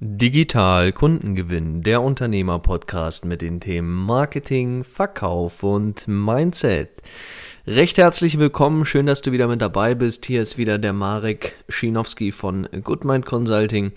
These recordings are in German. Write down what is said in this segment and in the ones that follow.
Digital Kundengewinn, der Unternehmer-Podcast mit den Themen Marketing, Verkauf und Mindset. Recht herzlich willkommen, schön, dass du wieder mit dabei bist. Hier ist wieder der Marek Schinowski von Goodmind Consulting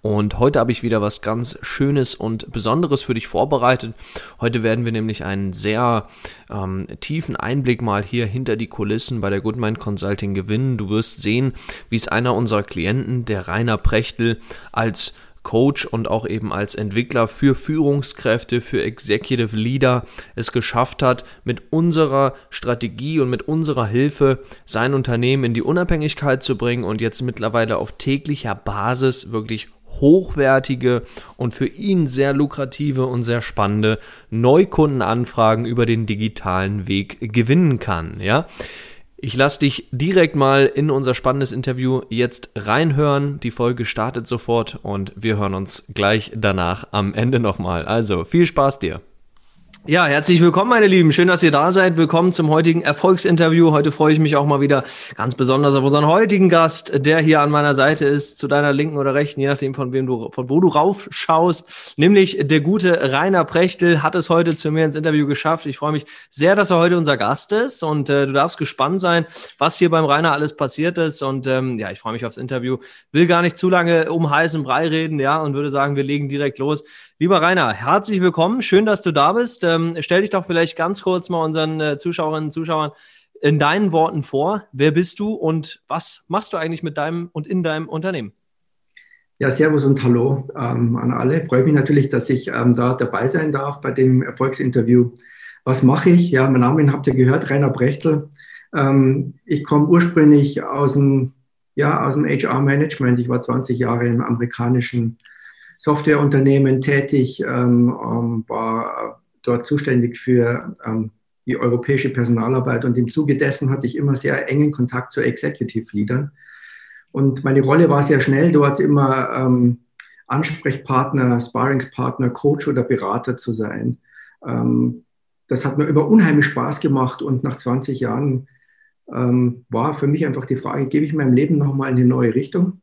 und heute habe ich wieder was ganz Schönes und Besonderes für dich vorbereitet. Heute werden wir nämlich einen sehr ähm, tiefen Einblick mal hier hinter die Kulissen bei der Goodmind Consulting gewinnen. Du wirst sehen, wie es einer unserer Klienten, der Rainer Prechtel, als Coach und auch eben als Entwickler für Führungskräfte, für Executive Leader es geschafft hat, mit unserer Strategie und mit unserer Hilfe sein Unternehmen in die Unabhängigkeit zu bringen und jetzt mittlerweile auf täglicher Basis wirklich hochwertige und für ihn sehr lukrative und sehr spannende Neukundenanfragen über den digitalen Weg gewinnen kann, ja. Ich lasse dich direkt mal in unser spannendes Interview jetzt reinhören. Die Folge startet sofort und wir hören uns gleich danach am Ende nochmal. Also viel Spaß dir. Ja, herzlich willkommen, meine Lieben. Schön, dass ihr da seid. Willkommen zum heutigen Erfolgsinterview. Heute freue ich mich auch mal wieder ganz besonders auf unseren heutigen Gast, der hier an meiner Seite ist, zu deiner linken oder rechten, je nachdem von wem du, von wo du raufschaust. Nämlich der gute Rainer Prechtel hat es heute zu mir ins Interview geschafft. Ich freue mich sehr, dass er heute unser Gast ist und äh, du darfst gespannt sein, was hier beim Rainer alles passiert ist. Und ähm, ja, ich freue mich aufs Interview. Will gar nicht zu lange um heißen Brei reden, ja, und würde sagen, wir legen direkt los. Lieber Rainer, herzlich willkommen. Schön, dass du da bist. Ähm, stell dich doch vielleicht ganz kurz mal unseren äh, Zuschauerinnen und Zuschauern in deinen Worten vor. Wer bist du und was machst du eigentlich mit deinem und in deinem Unternehmen? Ja, Servus und Hallo ähm, an alle. Freue mich natürlich, dass ich ähm, da dabei sein darf bei dem Erfolgsinterview. Was mache ich? Ja, mein Name habt ihr gehört, Rainer Brechtel. Ähm, ich komme ursprünglich aus dem, ja, aus dem HR-Management. Ich war 20 Jahre im amerikanischen Softwareunternehmen tätig, ähm, ähm, war dort zuständig für ähm, die europäische Personalarbeit und im Zuge dessen hatte ich immer sehr engen Kontakt zu Executive Leadern. Und meine Rolle war sehr schnell dort immer ähm, Ansprechpartner, Sparringspartner, Coach oder Berater zu sein. Ähm, das hat mir immer unheimlich Spaß gemacht und nach 20 Jahren ähm, war für mich einfach die Frage, gebe ich meinem Leben nochmal in eine neue Richtung?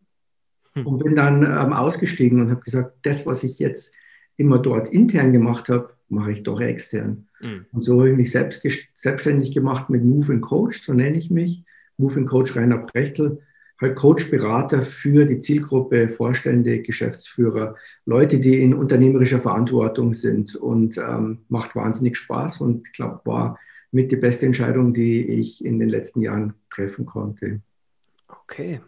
Hm. Und bin dann ähm, ausgestiegen und habe gesagt, das, was ich jetzt immer dort intern gemacht habe, mache ich doch extern. Mhm. Und so habe ich mich selbst, selbstständig gemacht mit Move and Coach, so nenne ich mich. Move and Coach Rainer Brechtel, halt Coach-Berater für die Zielgruppe, Vorstände, Geschäftsführer, Leute, die in unternehmerischer Verantwortung sind und ähm, macht wahnsinnig Spaß und ich glaube, war mit die beste Entscheidung, die ich in den letzten Jahren treffen konnte. Okay,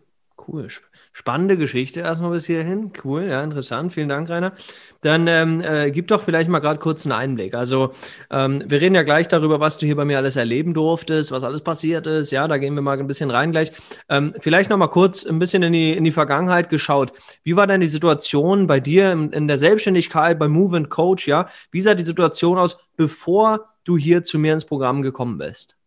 cool. Spannende Geschichte erstmal bis hierhin. Cool, ja, interessant. Vielen Dank, Rainer. Dann ähm, äh, gib doch vielleicht mal gerade kurz einen Einblick. Also, ähm, wir reden ja gleich darüber, was du hier bei mir alles erleben durftest, was alles passiert ist. Ja, da gehen wir mal ein bisschen rein gleich. Ähm, vielleicht noch mal kurz ein bisschen in die, in die Vergangenheit geschaut. Wie war denn die Situation bei dir in, in der Selbstständigkeit, bei Move and Coach? Ja, wie sah die Situation aus, bevor du hier zu mir ins Programm gekommen bist?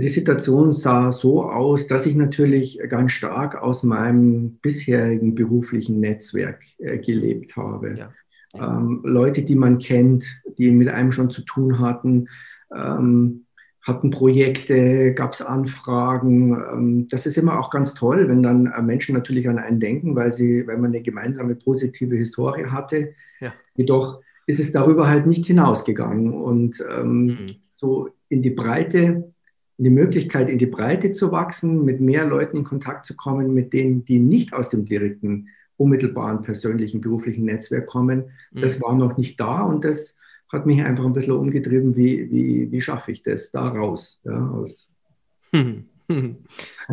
Die Situation sah so aus, dass ich natürlich ganz stark aus meinem bisherigen beruflichen Netzwerk äh, gelebt habe. Ja. Ähm, Leute, die man kennt, die mit einem schon zu tun hatten, ähm, hatten Projekte, gab es Anfragen. Ähm, das ist immer auch ganz toll, wenn dann äh, Menschen natürlich an einen denken, weil, sie, weil man eine gemeinsame positive Historie hatte. Ja. Jedoch ist es darüber halt nicht hinausgegangen. Und ähm, mhm. so in die Breite die Möglichkeit, in die Breite zu wachsen, mit mehr Leuten in Kontakt zu kommen, mit denen, die nicht aus dem direkten, unmittelbaren, persönlichen, beruflichen Netzwerk kommen. Mhm. Das war noch nicht da und das hat mich einfach ein bisschen umgetrieben, wie, wie, wie schaffe ich das da raus? Ja, aus, mhm.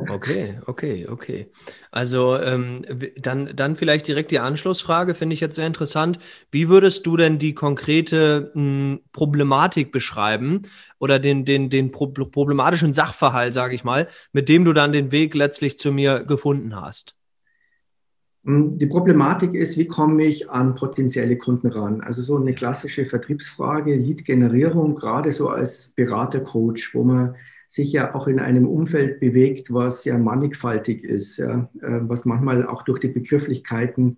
Okay, okay, okay. Also ähm, dann, dann vielleicht direkt die Anschlussfrage, finde ich jetzt sehr interessant. Wie würdest du denn die konkrete m, hm, Problematik beschreiben oder den, den, den problematischen Sachverhalt, sage ich mal, mit dem du dann den Weg letztlich zu mir gefunden hast? Hm, die Problematik ist, wie komme ich an potenzielle Kunden ran? Also so eine klassische Vertriebsfrage, Lead-Generierung, gerade so als Berater-Coach, wo man sich ja auch in einem Umfeld bewegt, was ja mannigfaltig ist, ja, äh, was manchmal auch durch die Begrifflichkeiten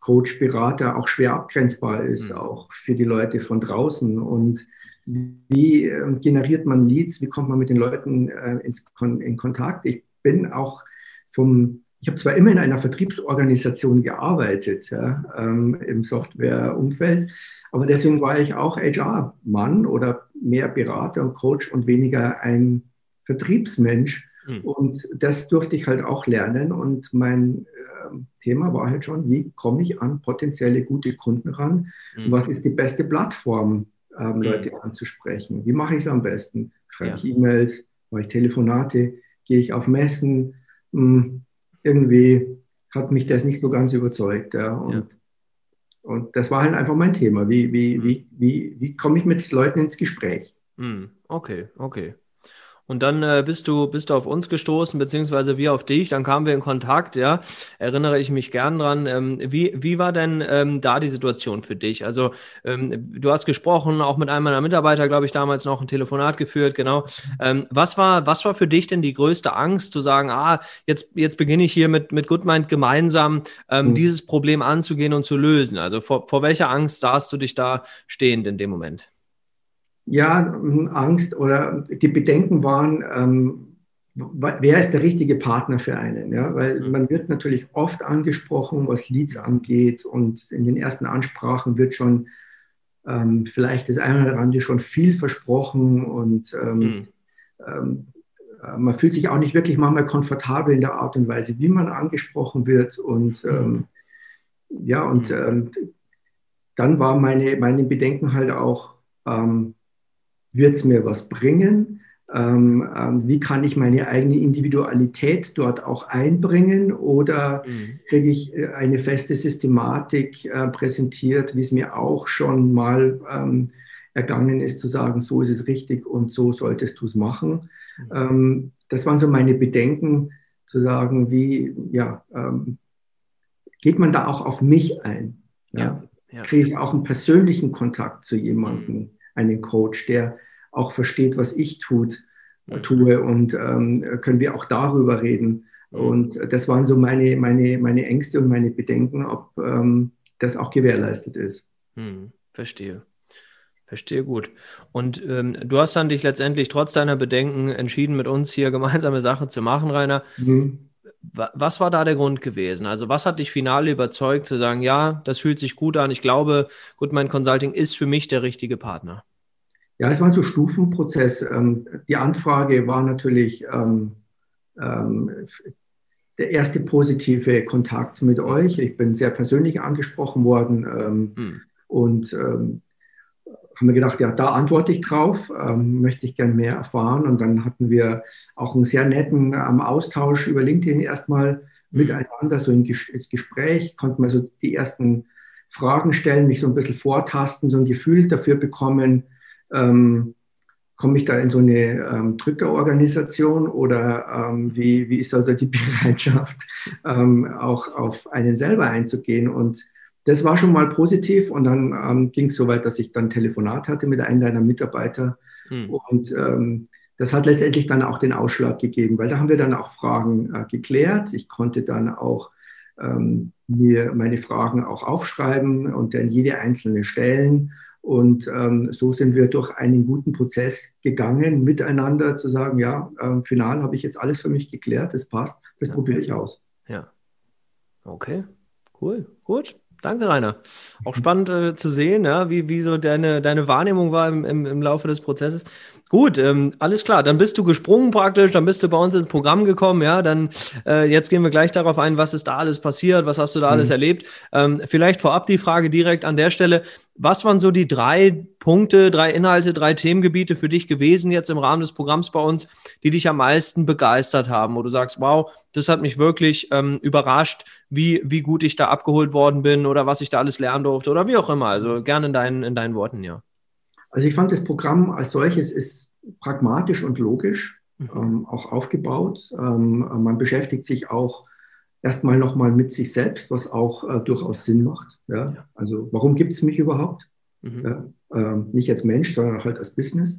Coach, Berater auch schwer abgrenzbar ist, mhm. auch für die Leute von draußen. Und wie ähm, generiert man Leads? Wie kommt man mit den Leuten äh, in Kontakt? Ich bin auch vom ich habe zwar immer in einer Vertriebsorganisation gearbeitet, ja, ähm, im Softwareumfeld, aber deswegen war ich auch HR-Mann oder mehr Berater und Coach und weniger ein Vertriebsmensch. Mhm. Und das durfte ich halt auch lernen. Und mein äh, Thema war halt schon, wie komme ich an potenzielle gute Kunden ran? Mhm. Was ist die beste Plattform, ähm, Leute mhm. anzusprechen? Wie mache ich es am besten? Schreibe ja. ich E-Mails? Mache ich Telefonate? Gehe ich auf Messen? Hm, irgendwie hat mich das nicht so ganz überzeugt. Ja. Und, ja. und das war halt einfach mein Thema. Wie, wie, mhm. wie, wie, wie komme ich mit Leuten ins Gespräch? Mhm. Okay, okay. Und dann äh, bist du bist du auf uns gestoßen, beziehungsweise wir auf dich. Dann kamen wir in Kontakt, ja. Erinnere ich mich gern dran. Ähm, wie, wie war denn ähm, da die Situation für dich? Also ähm, du hast gesprochen, auch mit einem meiner Mitarbeiter, glaube ich, damals noch ein Telefonat geführt, genau. Ähm, was war was war für dich denn die größte Angst, zu sagen, ah, jetzt jetzt beginne ich hier mit mit Goodmind gemeinsam mhm. dieses Problem anzugehen und zu lösen? Also vor, vor welcher Angst sahst du dich da stehend in dem Moment? Ja, Angst oder die Bedenken waren, ähm, wer ist der richtige Partner für einen? Ja? Weil mhm. man wird natürlich oft angesprochen, was Leads angeht und in den ersten Ansprachen wird schon ähm, vielleicht das eine oder andere schon viel versprochen und ähm, mhm. ähm, äh, man fühlt sich auch nicht wirklich manchmal komfortabel in der Art und Weise, wie man angesprochen wird und mhm. Ähm, ja, und mhm. ähm, dann war meine, meine Bedenken halt auch, ähm, wird es mir was bringen? Ähm, ähm, wie kann ich meine eigene Individualität dort auch einbringen oder mhm. kriege ich äh, eine feste Systematik äh, präsentiert, wie es mir auch schon mal ähm, ergangen ist, zu sagen, so ist es richtig und so solltest du es machen. Mhm. Ähm, das waren so meine Bedenken, zu sagen, wie, ja, ähm, geht man da auch auf mich ein? Ja? ja. Kriege ich auch einen persönlichen Kontakt zu jemandem? Mhm einen Coach, der auch versteht, was ich tut, äh, tue und ähm, können wir auch darüber reden. Und das waren so meine, meine, meine Ängste und meine Bedenken, ob ähm, das auch gewährleistet ist. Hm, verstehe. Verstehe gut. Und ähm, du hast dann dich letztendlich trotz deiner Bedenken entschieden, mit uns hier gemeinsame Sachen zu machen, Rainer. Mhm. Was war da der Grund gewesen? Also was hat dich final überzeugt zu sagen, ja, das fühlt sich gut an, ich glaube, gut, mein Consulting ist für mich der richtige Partner? Ja, es war so ein Stufenprozess. Ähm, die Anfrage war natürlich ähm, ähm, der erste positive Kontakt mit euch. Ich bin sehr persönlich angesprochen worden hm. und haben wir gedacht, ja, da antworte ich drauf, möchte ich gern mehr erfahren. Und dann hatten wir auch einen sehr netten Austausch über LinkedIn erstmal hm. miteinander, so ins Gespräch, konnten wir so die ersten Fragen stellen, mich so ein bisschen vortasten, so ein Gefühl dafür bekommen, ähm, komme ich da in so eine ähm, Drückerorganisation oder ähm, wie, wie ist also die Bereitschaft, ähm, auch auf einen selber einzugehen? Und das war schon mal positiv und dann ähm, ging es so weit, dass ich dann Telefonat hatte mit einem deiner Mitarbeiter hm. und ähm, das hat letztendlich dann auch den Ausschlag gegeben, weil da haben wir dann auch Fragen äh, geklärt. Ich konnte dann auch ähm, mir meine Fragen auch aufschreiben und dann jede einzelne stellen und ähm, so sind wir durch einen guten Prozess gegangen, miteinander zu sagen, ja, ähm, final habe ich jetzt alles für mich geklärt, das passt, das ja. probiere ich aus. Ja. Okay, cool, gut. Danke, Rainer. Auch spannend äh, zu sehen, ja, wie, wie so deine, deine Wahrnehmung war im, im, im Laufe des Prozesses. Gut, ähm, alles klar. Dann bist du gesprungen praktisch, dann bist du bei uns ins Programm gekommen. Ja, dann äh, jetzt gehen wir gleich darauf ein, was ist da alles passiert, was hast du da mhm. alles erlebt. Ähm, vielleicht vorab die Frage direkt an der Stelle: Was waren so die drei Punkte, drei Inhalte, drei Themengebiete für dich gewesen jetzt im Rahmen des Programms bei uns, die dich am meisten begeistert haben, wo du sagst, wow, das hat mich wirklich ähm, überrascht, wie, wie gut ich da abgeholt worden bin oder was ich da alles lernen durfte oder wie auch immer. Also gerne in deinen, in deinen Worten, ja. Also ich fand das Programm als solches ist pragmatisch und logisch mhm. ähm, auch aufgebaut. Ähm, man beschäftigt sich auch erstmal nochmal mit sich selbst, was auch äh, durchaus Sinn macht. Ja? ja. Also warum gibt es mich überhaupt? Mhm. Ja? Ähm, nicht als Mensch, sondern halt als Business.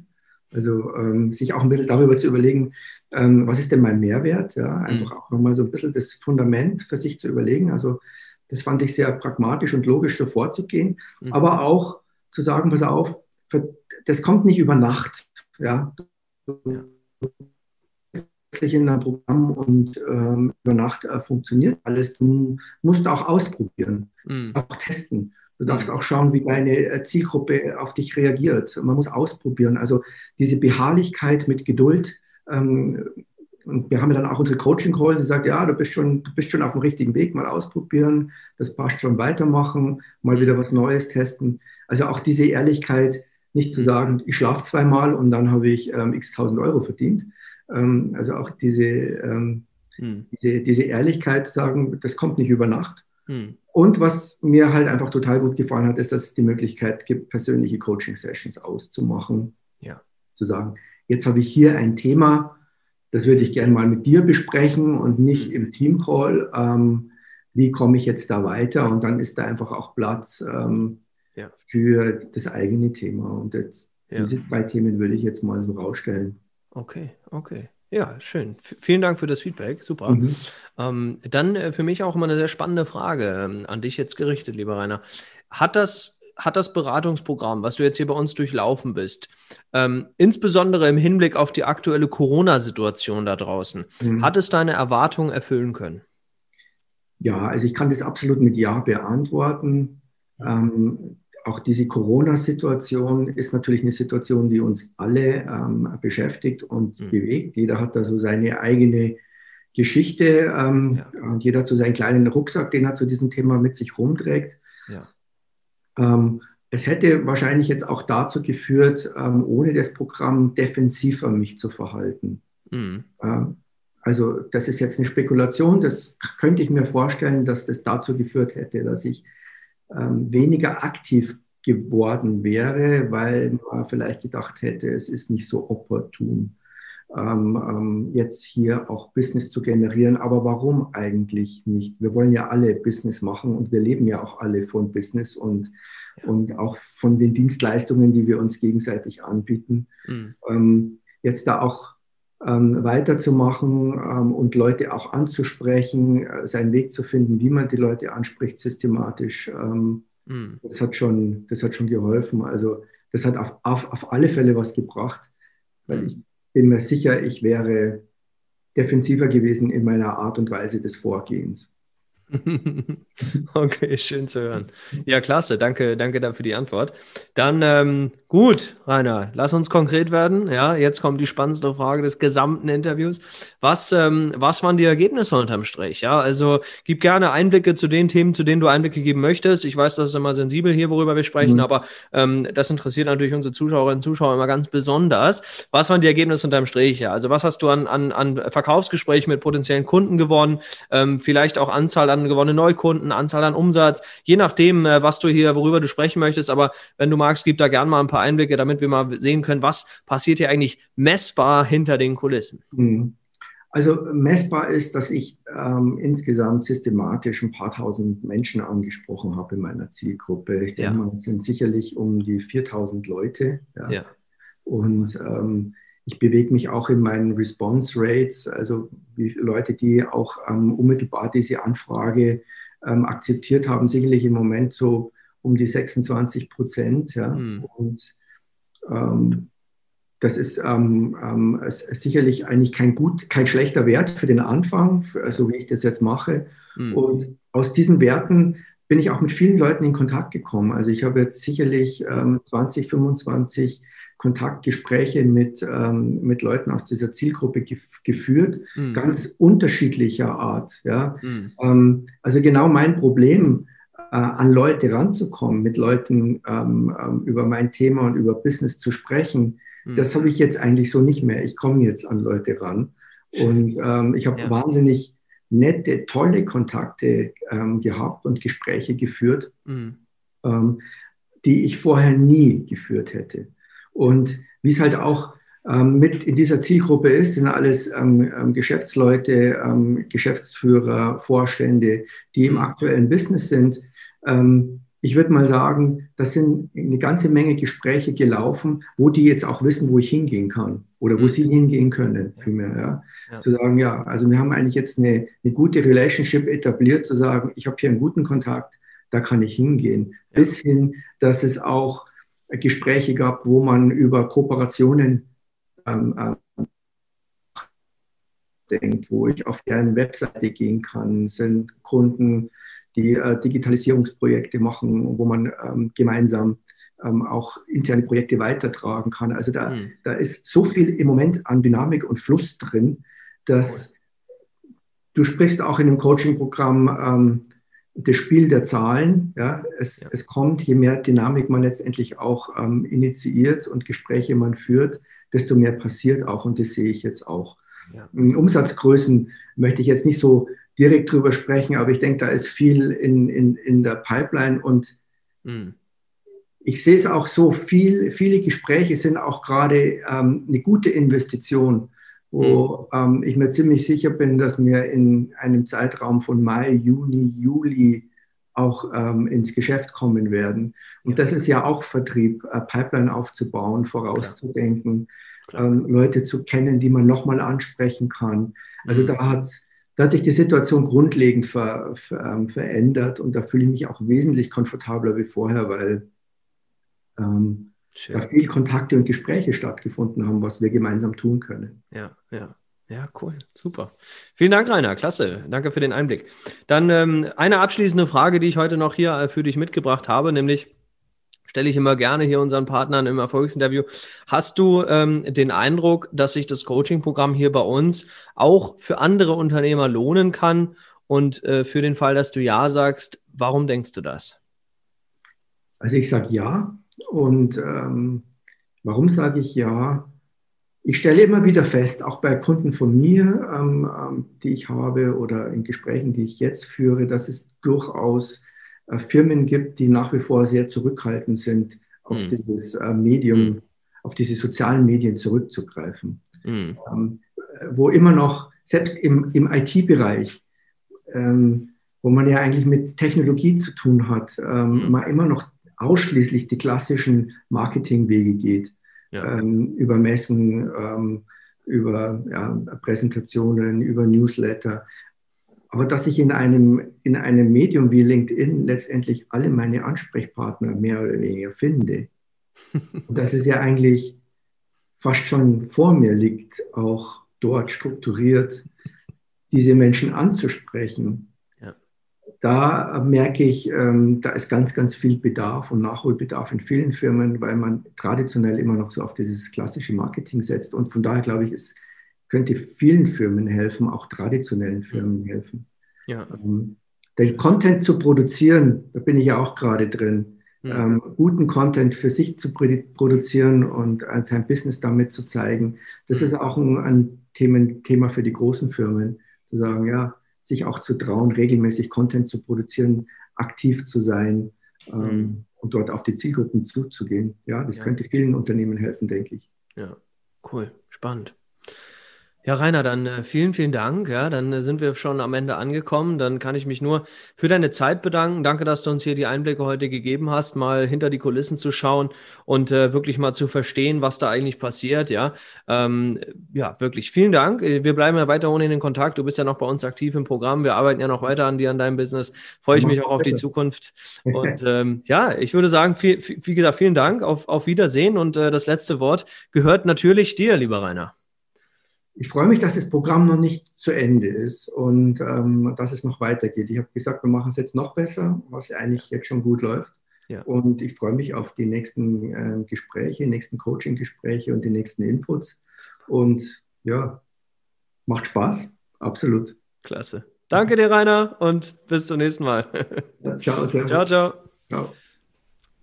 Also ähm, sich auch ein bisschen darüber zu überlegen, ähm, was ist denn mein Mehrwert? Ja? Einfach mhm. auch nochmal so ein bisschen das Fundament für sich zu überlegen. Also das fand ich sehr pragmatisch und logisch so vorzugehen, mhm. aber auch zu sagen, pass auf, das kommt nicht über Nacht. Ja. in einem Programm und ähm, über Nacht äh, funktioniert alles. Du musst auch ausprobieren, mhm. auch testen. Du darfst auch schauen, wie deine äh, Zielgruppe auf dich reagiert. Man muss ausprobieren. Also diese Beharrlichkeit mit Geduld. Ähm, und wir haben ja dann auch unsere Coaching Call, die sagt, ja, du bist schon, du bist schon auf dem richtigen Weg, mal ausprobieren, das passt schon, weitermachen, mal wieder was Neues testen. Also auch diese Ehrlichkeit, nicht zu sagen, ich schlafe zweimal und dann habe ich ähm, x tausend Euro verdient. Ähm, also auch diese, ähm, hm. diese, diese Ehrlichkeit sagen, das kommt nicht über Nacht. Hm. Und was mir halt einfach total gut gefallen hat, ist, dass es die Möglichkeit gibt, persönliche Coaching-Sessions auszumachen. Ja. Zu sagen, jetzt habe ich hier ein Thema, das würde ich gerne mal mit dir besprechen und nicht im Team-Call. Ähm, wie komme ich jetzt da weiter? Und dann ist da einfach auch Platz ähm, ja. für das eigene Thema. Und jetzt, ja. diese drei Themen würde ich jetzt mal so rausstellen. Okay, okay. Ja, schön. V vielen Dank für das Feedback. Super. Mhm. Ähm, dann äh, für mich auch immer eine sehr spannende Frage ähm, an dich jetzt gerichtet, lieber Rainer. Hat das, hat das Beratungsprogramm, was du jetzt hier bei uns durchlaufen bist, ähm, insbesondere im Hinblick auf die aktuelle Corona-Situation da draußen, mhm. hat es deine Erwartungen erfüllen können? Ja, also ich kann das absolut mit Ja beantworten. Ähm, auch diese Corona-Situation ist natürlich eine Situation, die uns alle ähm, beschäftigt und mhm. bewegt. Jeder hat da so seine eigene Geschichte ähm, ja. und jeder hat so seinen kleinen Rucksack, den er zu diesem Thema mit sich rumträgt. Ja. Ähm, es hätte wahrscheinlich jetzt auch dazu geführt, ähm, ohne das Programm defensiver mich zu verhalten. Mhm. Ähm, also das ist jetzt eine Spekulation, das könnte ich mir vorstellen, dass das dazu geführt hätte, dass ich ähm, weniger aktiv geworden wäre, weil man vielleicht gedacht hätte, es ist nicht so opportun, ähm, ähm, jetzt hier auch Business zu generieren. Aber warum eigentlich nicht? Wir wollen ja alle Business machen und wir leben ja auch alle von Business und, und auch von den Dienstleistungen, die wir uns gegenseitig anbieten. Mhm. Ähm, jetzt da auch ähm, weiterzumachen ähm, und Leute auch anzusprechen, äh, seinen Weg zu finden, wie man die Leute anspricht, systematisch. Ähm, mhm. das, hat schon, das hat schon geholfen. Also das hat auf, auf, auf alle Fälle was gebracht, weil mhm. ich bin mir sicher, ich wäre defensiver gewesen in meiner Art und Weise des Vorgehens. Okay, schön zu hören. Ja, klasse. Danke, danke dafür die Antwort. Dann ähm, gut, Rainer, lass uns konkret werden. Ja, jetzt kommt die spannendste Frage des gesamten Interviews. Was, ähm, was waren die Ergebnisse unterm Strich? Ja, also gib gerne Einblicke zu den Themen, zu denen du Einblicke geben möchtest. Ich weiß, das ist immer sensibel hier, worüber wir sprechen, mhm. aber ähm, das interessiert natürlich unsere Zuschauerinnen und Zuschauer immer ganz besonders. Was waren die Ergebnisse unterm Strich? Ja, also was hast du an, an, an Verkaufsgesprächen mit potenziellen Kunden gewonnen? Ähm, vielleicht auch Anzahl an an gewonnene Neukunden, Anzahl an Umsatz, je nachdem, äh, was du hier, worüber du sprechen möchtest. Aber wenn du magst, gib da gerne mal ein paar Einblicke, damit wir mal sehen können, was passiert hier eigentlich messbar hinter den Kulissen. Mhm. Also messbar ist, dass ich ähm, insgesamt systematisch ein paar tausend Menschen angesprochen habe in meiner Zielgruppe. Ich denke ja. mal, es sind sicherlich um die 4000 Leute. Ja. ja. Und ähm, ich bewege mich auch in meinen Response Rates, also wie Leute, die auch ähm, unmittelbar diese Anfrage ähm, akzeptiert haben, sicherlich im Moment so um die 26 Prozent. Ja. Mhm. Und ähm, das ist ähm, ähm, sicherlich eigentlich kein gut, kein schlechter Wert für den Anfang, für, also wie ich das jetzt mache. Mhm. Und aus diesen Werten bin ich auch mit vielen Leuten in Kontakt gekommen. Also ich habe jetzt sicherlich ähm, 20, 25 Kontaktgespräche mit, ähm, mit Leuten aus dieser Zielgruppe gef geführt, mhm. ganz unterschiedlicher Art. Ja? Mhm. Ähm, also genau mein Problem, äh, an Leute ranzukommen, mit Leuten ähm, ähm über mein Thema und über Business zu sprechen, mhm. das habe ich jetzt eigentlich so nicht mehr. Ich komme jetzt an Leute ran. Und ähm, ich habe ja. wahnsinnig nette, tolle Kontakte ähm, gehabt und Gespräche geführt, mhm. die ich vorher nie geführt hätte. Und wie es halt auch ähm, mit in dieser Zielgruppe ist, sind alles ähm, ähm, Geschäftsleute, ähm, Geschäftsführer, Vorstände, die im aktuellen Business sind. Ähm, ich würde mal sagen, das sind eine ganze Menge Gespräche gelaufen, wo die jetzt auch wissen, wo ich hingehen kann oder wo mhm. sie hingehen können, vielmehr. Ja. ja. Zu sagen, ja, also wir haben eigentlich jetzt eine, eine gute Relationship etabliert, zu sagen, ich habe hier einen guten Kontakt, da kann ich hingehen. Ja. Bis hin, dass es auch Gespräche gab, wo man über Kooperationen ähm, äh, denkt, wo ich auf deren Webseite gehen kann, sind Kunden, die äh, Digitalisierungsprojekte machen, wo man ähm, gemeinsam ähm, auch interne Projekte weitertragen kann. Also da, mhm. da ist so viel im Moment an Dynamik und Fluss drin, dass cool. du sprichst auch in dem Coaching-Programm ähm, das Spiel der Zahlen. Ja, es, ja. es kommt, je mehr Dynamik man letztendlich auch ähm, initiiert und Gespräche man führt, desto mehr passiert auch und das sehe ich jetzt auch. Ja. Umsatzgrößen möchte ich jetzt nicht so direkt drüber sprechen, aber ich denke, da ist viel in, in, in der Pipeline und mhm. ich sehe es auch so, viel, viele Gespräche sind auch gerade ähm, eine gute Investition, wo mhm. ähm, ich mir ziemlich sicher bin, dass wir in einem Zeitraum von Mai, Juni, Juli auch ähm, ins Geschäft kommen werden. Und das ist ja auch Vertrieb, äh, Pipeline aufzubauen, vorauszudenken, ähm, Leute zu kennen, die man nochmal ansprechen kann. Also mhm. da hat da hat sich die Situation grundlegend ver, ver, ähm, verändert und da fühle ich mich auch wesentlich komfortabler wie vorher, weil ähm, da viel Kontakte und Gespräche stattgefunden haben, was wir gemeinsam tun können. Ja, ja. Ja, cool, super. Vielen Dank, Rainer. Klasse. Danke für den Einblick. Dann ähm, eine abschließende Frage, die ich heute noch hier äh, für dich mitgebracht habe, nämlich stelle ich immer gerne hier unseren Partnern im Erfolgsinterview. Hast du ähm, den Eindruck, dass sich das Coaching-Programm hier bei uns auch für andere Unternehmer lohnen kann? Und äh, für den Fall, dass du Ja sagst, warum denkst du das? Also ich sage Ja. Und ähm, warum sage ich Ja? Ich stelle immer wieder fest, auch bei Kunden von mir, ähm, ähm die ich habe oder in Gesprächen, die ich jetzt führe, dass es durchaus äh, Firmen gibt, die nach wie vor sehr zurückhaltend sind, auf mhm. dieses äh, Medium, mhm. auf diese sozialen Medien zurückzugreifen. Mhm. Ähm, wo immer noch, selbst im, im IT-Bereich, ähm, wo man ja eigentlich mit Technologie zu tun hat, ähm, mhm. man immer noch ausschließlich die klassischen Marketingwege geht. Ja. Ähm, über Messen, ähm, über ja, Präsentationen, über Newsletter. Aber dass ich in einem, in einem Medium wie LinkedIn letztendlich alle meine Ansprechpartner mehr oder weniger finde. Dass es ja eigentlich fast schon vor mir liegt, auch dort strukturiert diese Menschen anzusprechen. Da merke ich, ähm, da ist ganz, ganz viel Bedarf und Nachholbedarf in vielen Firmen, weil man traditionell immer noch so auf dieses klassische Marketing setzt. Und von daher glaube ich, es könnte vielen Firmen helfen, auch traditionellen Firmen helfen. Ja. Ähm, den Content zu produzieren, da bin ich ja auch gerade drin, ja. ähm, guten Content für sich zu produzieren und sein Business damit zu zeigen, das ist auch ein, ein Themen, Thema für die großen Firmen, zu sagen, ja, sich auch zu trauen, regelmäßig Content zu produzieren, aktiv zu sein ähm, mhm. und dort auf die Zielgruppen zuzugehen. Ja, das ja. könnte vielen Unternehmen helfen, denke ich. Ja, cool, spannend. Ja, Rainer, dann äh, vielen, vielen Dank. Ja, dann äh, sind wir schon am Ende angekommen. Dann kann ich mich nur für deine Zeit bedanken. Danke, dass du uns hier die Einblicke heute gegeben hast, mal hinter die Kulissen zu schauen und äh, wirklich mal zu verstehen, was da eigentlich passiert. Ja, ähm, ja, wirklich vielen Dank. Äh, wir bleiben ja weiter ohne in Kontakt. Du bist ja noch bei uns aktiv im Programm. Wir arbeiten ja noch weiter an dir, an deinem Business. Freue ich mich auch auf die Zukunft. Und ähm, ja, ich würde sagen, viel, viel, wie gesagt, vielen Dank. Auf, auf Wiedersehen. Und äh, das letzte Wort gehört natürlich dir, lieber Rainer ich freue mich, dass das Programm noch nicht zu Ende ist und ähm, dass es noch weitergeht. Ich habe gesagt, wir machen es jetzt noch besser, was eigentlich jetzt schon gut läuft. Ja. Und ich freue mich auf die nächsten äh, Gespräche, nächsten Coaching-Gespräche und die nächsten Inputs. Und ja, macht Spaß, absolut. Klasse. Danke dir, Rainer, und bis zum nächsten Mal. Ja, ciao, servus. Ciao, ciao. Ciao.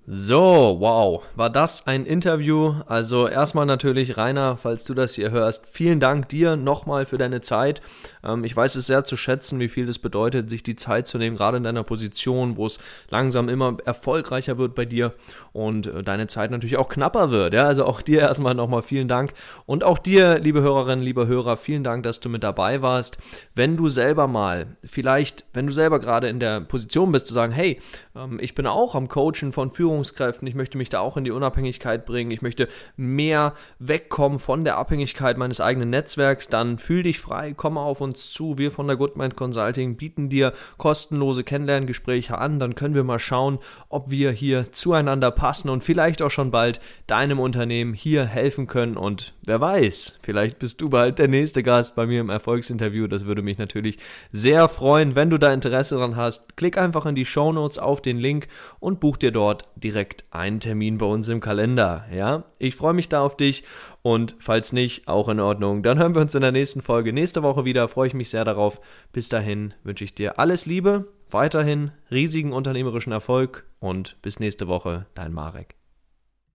So, wow, war das ein Interview? Also erstmal natürlich, Rainer, falls du das hier hörst, vielen Dank dir nochmal für deine Zeit. Ähm, ich weiß es sehr zu schätzen, wie viel das bedeutet, sich die Zeit zu nehmen, gerade in deiner Position, wo es langsam immer erfolgreicher wird bei dir und äh, deine Zeit natürlich auch knapper wird. Ja? Also auch dir erstmal nochmal vielen Dank. Und auch dir, liebe Hörerinnen, liebe Hörer, vielen Dank, dass du mit dabei warst. Wenn du selber mal, vielleicht, wenn du selber gerade in der Position bist, zu sagen, hey, ähm, ich bin auch am Coachen von Führung Führungskräften, ich möchte mich da auch in die Unabhängigkeit bringen, ich möchte mehr wegkommen von der Abhängigkeit meines eigenen Netzwerks, dann fühl dich frei, komm auf uns zu. Wir von der Goodmind Consulting bieten dir kostenlose Kennenlerngespräche an, dann können wir mal schauen, ob wir hier zueinander passen und vielleicht auch schon bald deinem Unternehmen hier helfen können und wer weiß, vielleicht bist du bald der nächste Gast bei mir im Erfolgsinterview. Das würde mich natürlich sehr freuen, wenn du da Interesse dran hast. Klick einfach in die Show Notes auf den Link und buch dir dort direkt einen Termin bei uns im Kalender. Ja, ich freue mich da auf dich und falls nicht, auch in Ordnung. Dann hören wir uns in der nächsten Folge nächste Woche wieder. Freue ich mich sehr darauf. Bis dahin wünsche ich dir alles Liebe, weiterhin riesigen unternehmerischen Erfolg und bis nächste Woche, dein Marek.